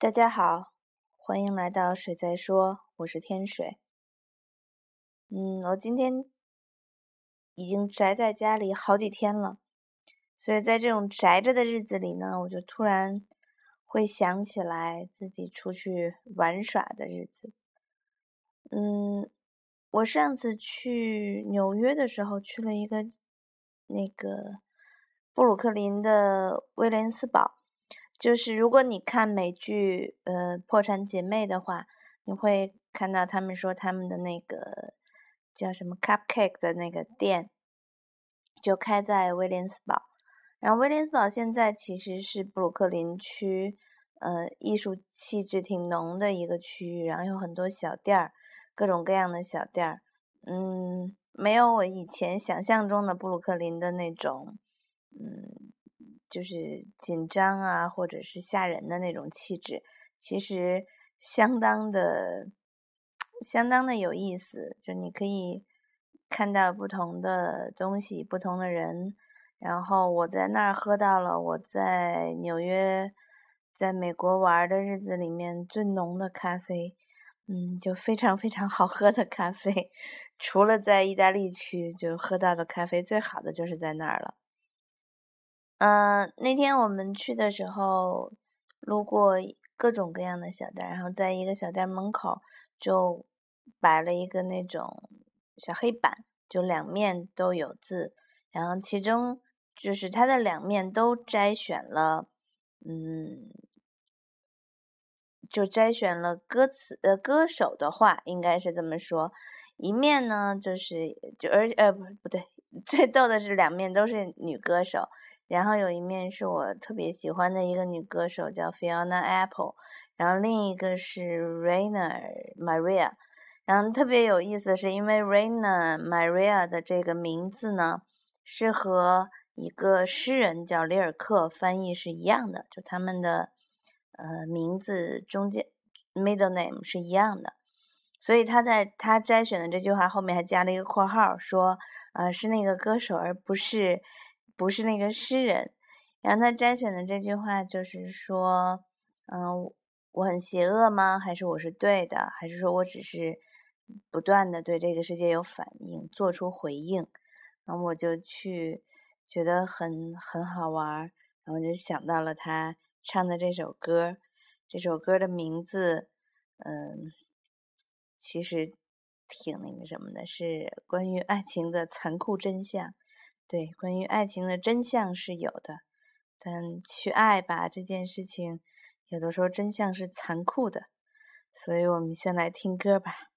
大家好，欢迎来到水在说，我是天水。嗯，我今天已经宅在家里好几天了，所以在这种宅着的日子里呢，我就突然会想起来自己出去玩耍的日子。嗯，我上次去纽约的时候，去了一个那个布鲁克林的威廉斯堡。就是如果你看美剧呃《破产姐妹》的话，你会看到他们说他们的那个叫什么 Cupcake 的那个店，就开在威廉斯堡。然后威廉斯堡现在其实是布鲁克林区呃艺术气质挺浓的一个区域，然后有很多小店儿，各种各样的小店儿。嗯，没有我以前想象中的布鲁克林的那种嗯。就是紧张啊，或者是吓人的那种气质，其实相当的、相当的有意思。就你可以看到不同的东西、不同的人。然后我在那儿喝到了我在纽约、在美国玩的日子里面最浓的咖啡，嗯，就非常非常好喝的咖啡。除了在意大利区，就喝到的咖啡最好的就是在那儿了。嗯，那天我们去的时候，路过各种各样的小店，然后在一个小店门口就摆了一个那种小黑板，就两面都有字，然后其中就是它的两面都摘选了，嗯，就摘选了歌词呃歌手的话，应该是这么说，一面呢就是就而呃不不对，最逗的是两面都是女歌手。然后有一面是我特别喜欢的一个女歌手，叫 Fiona Apple，然后另一个是 Raina Maria，然后特别有意思是因为 Raina Maria 的这个名字呢，是和一个诗人叫里尔克翻译是一样的，就他们的呃名字中间 middle name 是一样的，所以他在他摘选的这句话后面还加了一个括号，说呃是那个歌手而不是。不是那个诗人，然后他摘选的这句话就是说，嗯，我很邪恶吗？还是我是对的？还是说我只是不断的对这个世界有反应，做出回应？然后我就去觉得很很好玩，然后就想到了他唱的这首歌，这首歌的名字，嗯，其实挺那个什么的，是关于爱情的残酷真相。对，关于爱情的真相是有的，但去爱吧这件事情，有的时候真相是残酷的，所以我们先来听歌吧。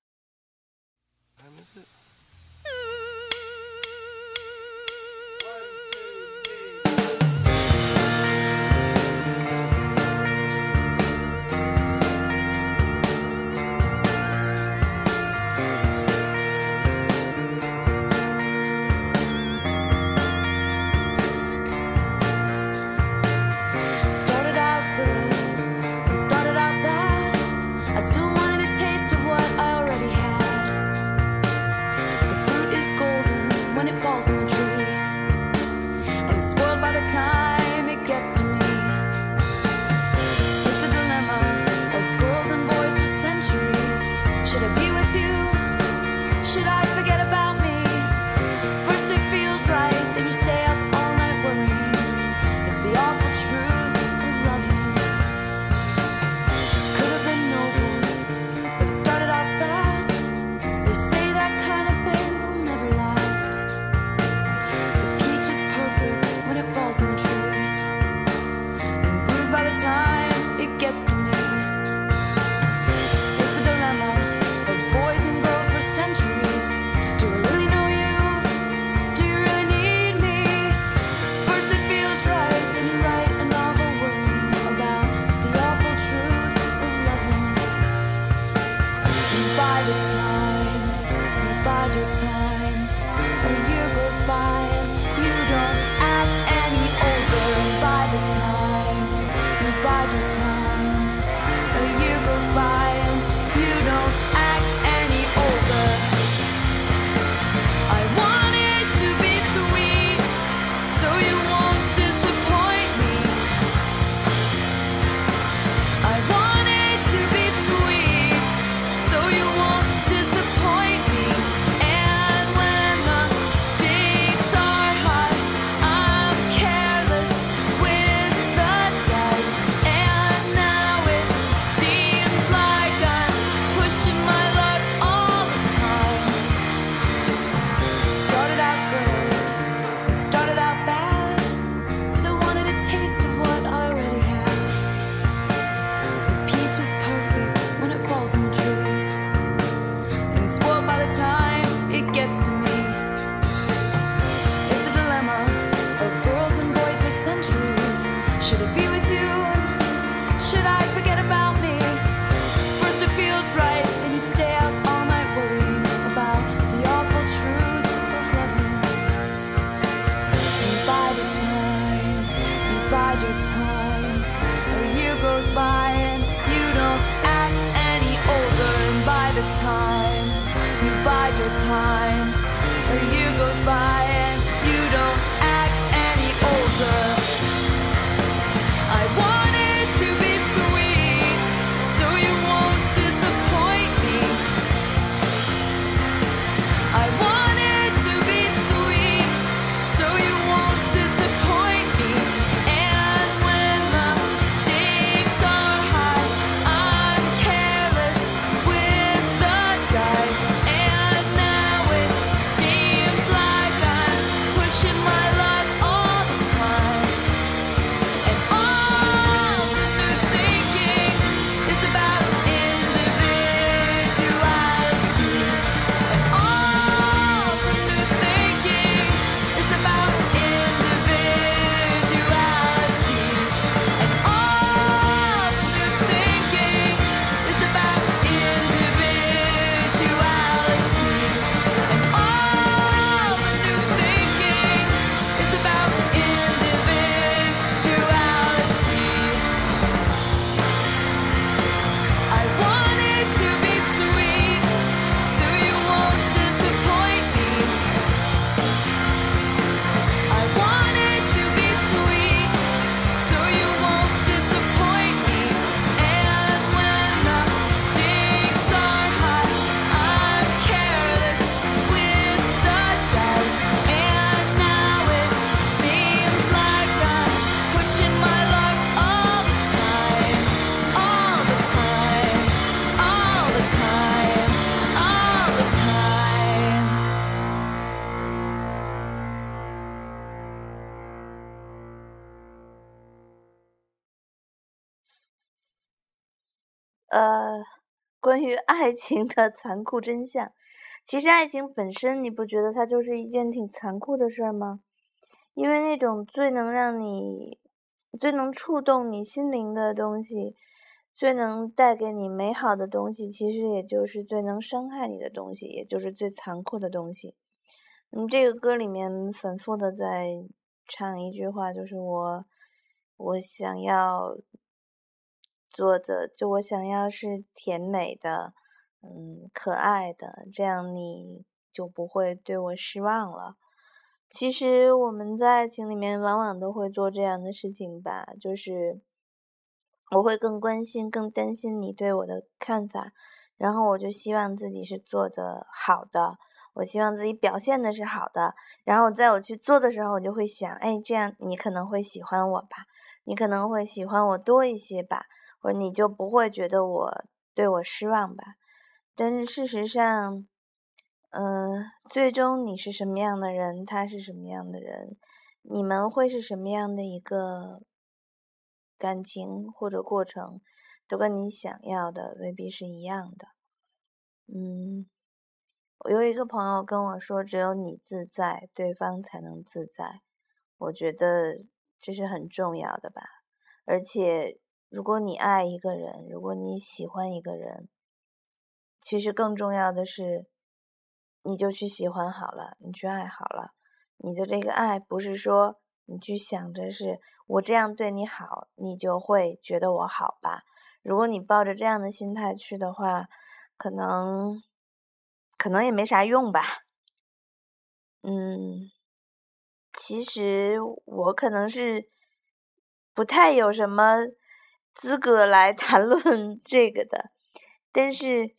呃，关于爱情的残酷真相，其实爱情本身，你不觉得它就是一件挺残酷的事儿吗？因为那种最能让你、最能触动你心灵的东西，最能带给你美好的东西，其实也就是最能伤害你的东西，也就是最残酷的东西。嗯，这个歌里面反复的在唱一句话，就是我，我想要做的，就我想要是甜美的，嗯，可爱的，这样你就不会对我失望了。其实我们在爱情里面往往都会做这样的事情吧，就是我会更关心、更担心你对我的看法，然后我就希望自己是做的好的，我希望自己表现的是好的，然后在我去做的时候，我就会想，哎，这样你可能会喜欢我吧，你可能会喜欢我多一些吧。或你就不会觉得我对我失望吧？但是事实上，嗯，最终你是什么样的人，他是什么样的人，你们会是什么样的一个感情或者过程，都跟你想要的未必是一样的。嗯，我有一个朋友跟我说，只有你自在，对方才能自在。我觉得这是很重要的吧，而且。如果你爱一个人，如果你喜欢一个人，其实更重要的是，你就去喜欢好了，你去爱好了。你的这个爱不是说你去想着是我这样对你好，你就会觉得我好吧？如果你抱着这样的心态去的话，可能可能也没啥用吧。嗯，其实我可能是不太有什么。资格来 谈论这个的，但是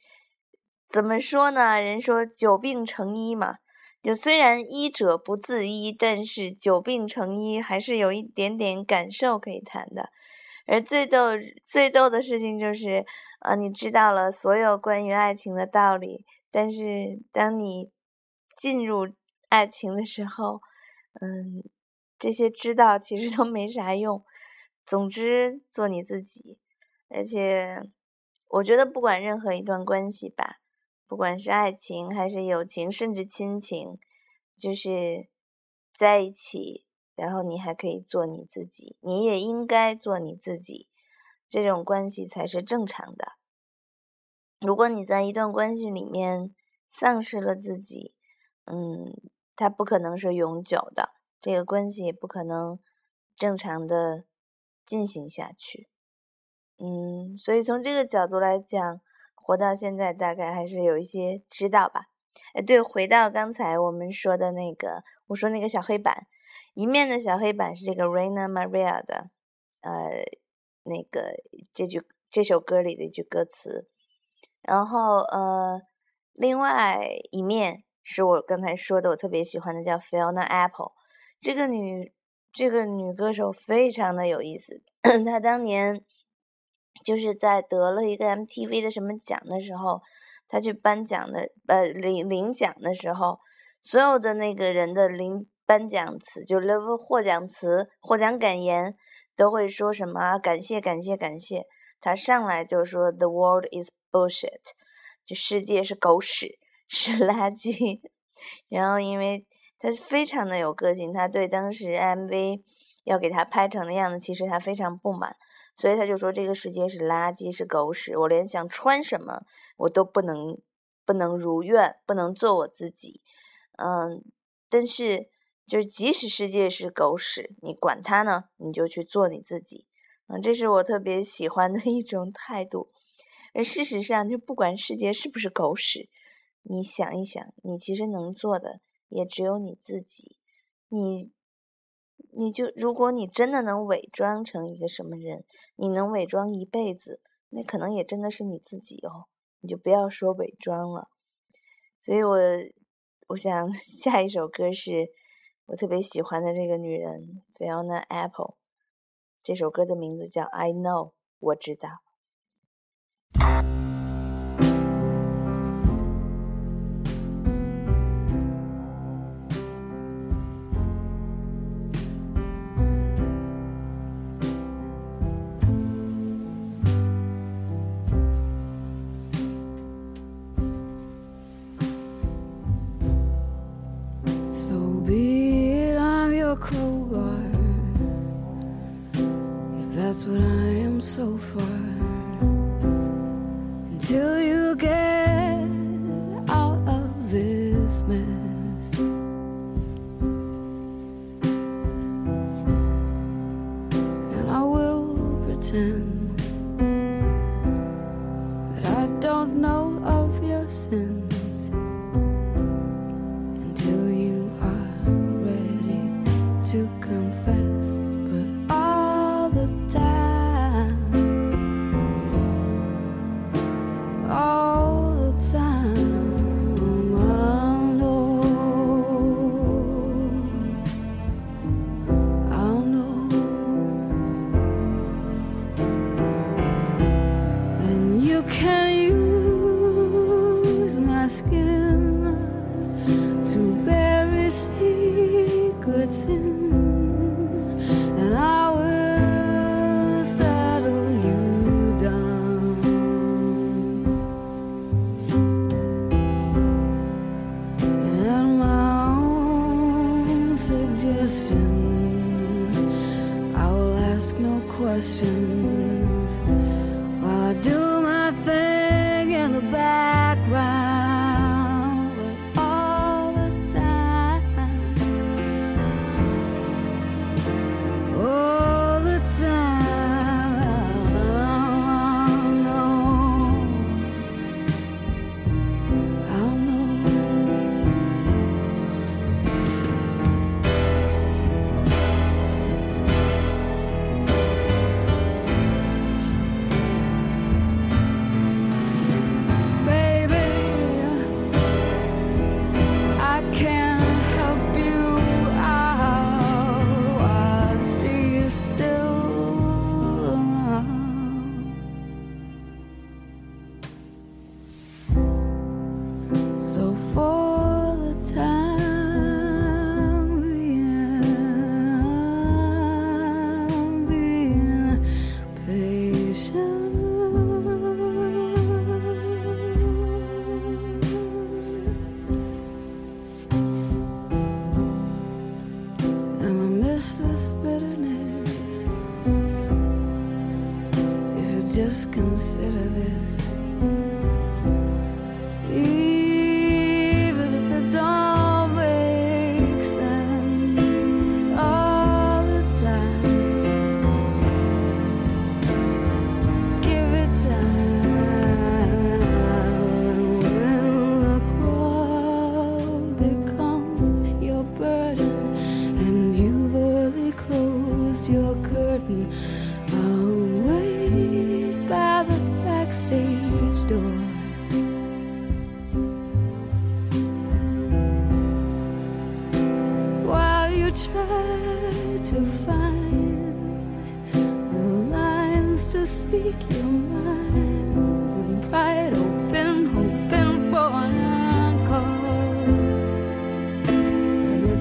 怎么说呢？人说久病成医嘛，就虽然医者不自医，但是久病成医还是有一点点感受可以谈的。而最逗、最逗的事情就是，啊，你知道了所有关于爱情的道理，但是当你进入爱情的时候，嗯，这些知道其实都没啥用。总之，做你自己。而且，我觉得不管任何一段关系吧，不管是爱情还是友情，甚至亲情，就是在一起，然后你还可以做你自己，你也应该做你自己，这种关系才是正常的。如果你在一段关系里面丧失了自己，嗯，它不可能是永久的，这个关系也不可能正常的。进行下去，嗯，所以从这个角度来讲，活到现在大概还是有一些知道吧。哎，对，回到刚才我们说的那个，我说那个小黑板，一面的小黑板是这个 Raina Maria 的，呃，那个这句这首歌里的一句歌词，然后呃，另外一面是我刚才说的，我特别喜欢的叫 Fiona Apple，这个女这个女歌手非常的有意思，她当年就是在得了一个 MTV 的什么奖的时候。她去颁奖的，呃，领领奖的时候，所有的那个人的领颁奖词，就是获奖词、获奖感言，都会说什么？感谢，感谢，感谢。她上来就说：“The world is bullshit，这世界是狗屎，是垃圾。”然后，因为他非常的有个性，他对当时 MV 要给他拍成的样子，其实他非常不满。所以他就说这个世界是垃圾，是狗屎。我连想穿什么我都不能，不能如愿，不能做我自己。嗯，但是就是即使世界是狗屎，你管它呢，你就去做你自己。嗯，这是我特别喜欢的一种态度。而事实上，就不管世界是不是狗屎，你想一想，你其实能做的也只有你自己。你。你就，如果你真的能伪装成一个什么人，你能伪装一辈子，那可能也真的是你自己哦。你就不要说伪装了。所以我，我想 下一首歌是我特别喜欢的这个女人 Fiona Apple，这首歌的名字叫《I Know》，我知道。What I am so far. Until you get out of this mess. And I will pretend my to bury secrets in, and I will settle you down. And at my own suggestion, I will ask no questions.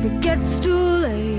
If it gets too late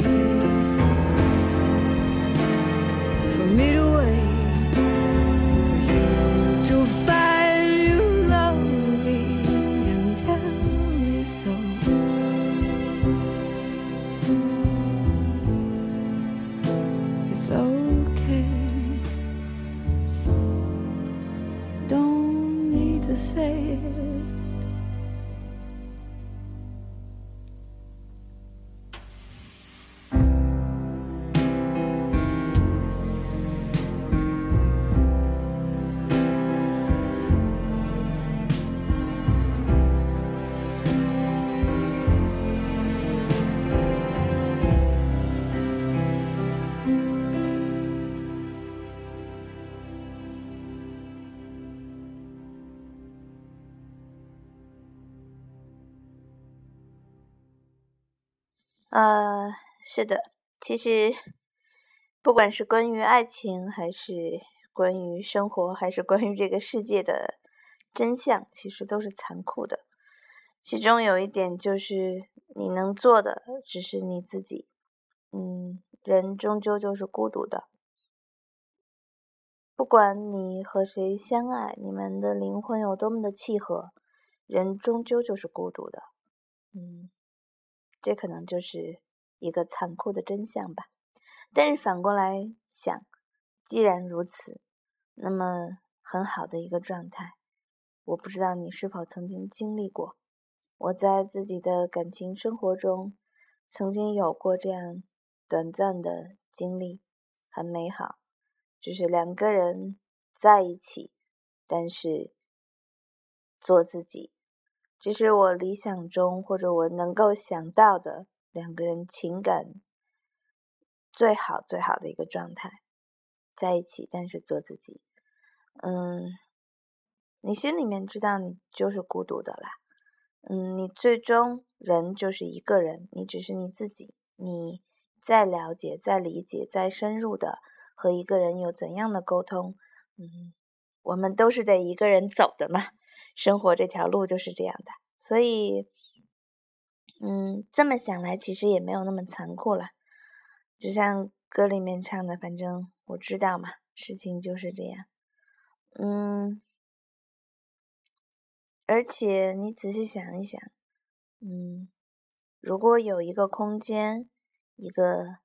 呃，是的，其实不管是关于爱情，还是关于生活，还是关于这个世界的真相，其实都是残酷的。其中有一点就是，你能做的只是你自己。嗯，人终究就是孤独的，不管你和谁相爱，你们的灵魂有多么的契合，人终究就是孤独的。嗯。这可能就是一个残酷的真相吧。但是反过来想，既然如此，那么很好的一个状态，我不知道你是否曾经经历过。我在自己的感情生活中，曾经有过这样短暂的经历，很美好，就是两个人在一起，但是做自己。这是我理想中或者我能够想到的两个人情感最好最好的一个状态，在一起，但是做自己。嗯，你心里面知道你就是孤独的啦。嗯，你最终人就是一个人，你只是你自己。你再了解、再理解、再深入的和一个人有怎样的沟通，嗯，我们都是得一个人走的嘛。生活这条路就是这样的，所以，嗯，这么想来，其实也没有那么残酷了。就像歌里面唱的，反正我知道嘛，事情就是这样。嗯，而且你仔细想一想，嗯，如果有一个空间，一个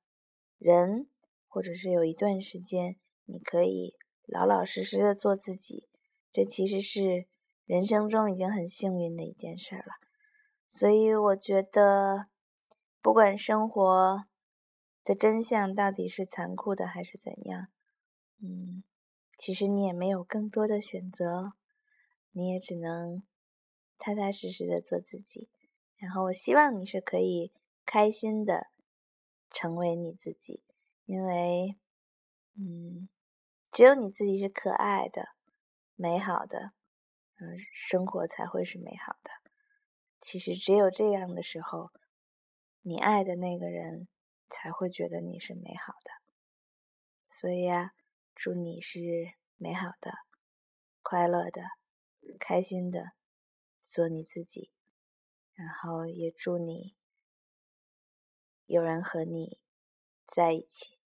人，或者是有一段时间，你可以老老实实的做自己，这其实是。人生中已经很幸运的一件事了，所以我觉得，不管生活的真相到底是残酷的还是怎样，嗯，其实你也没有更多的选择，你也只能踏踏实实的做自己。然后，我希望你是可以开心的成为你自己，因为，嗯，只有你自己是可爱的、美好的。嗯，生活才会是美好的。其实只有这样的时候，你爱的那个人才会觉得你是美好的。所以啊，祝你是美好的、快乐的、开心的，做你自己。然后也祝你有人和你在一起。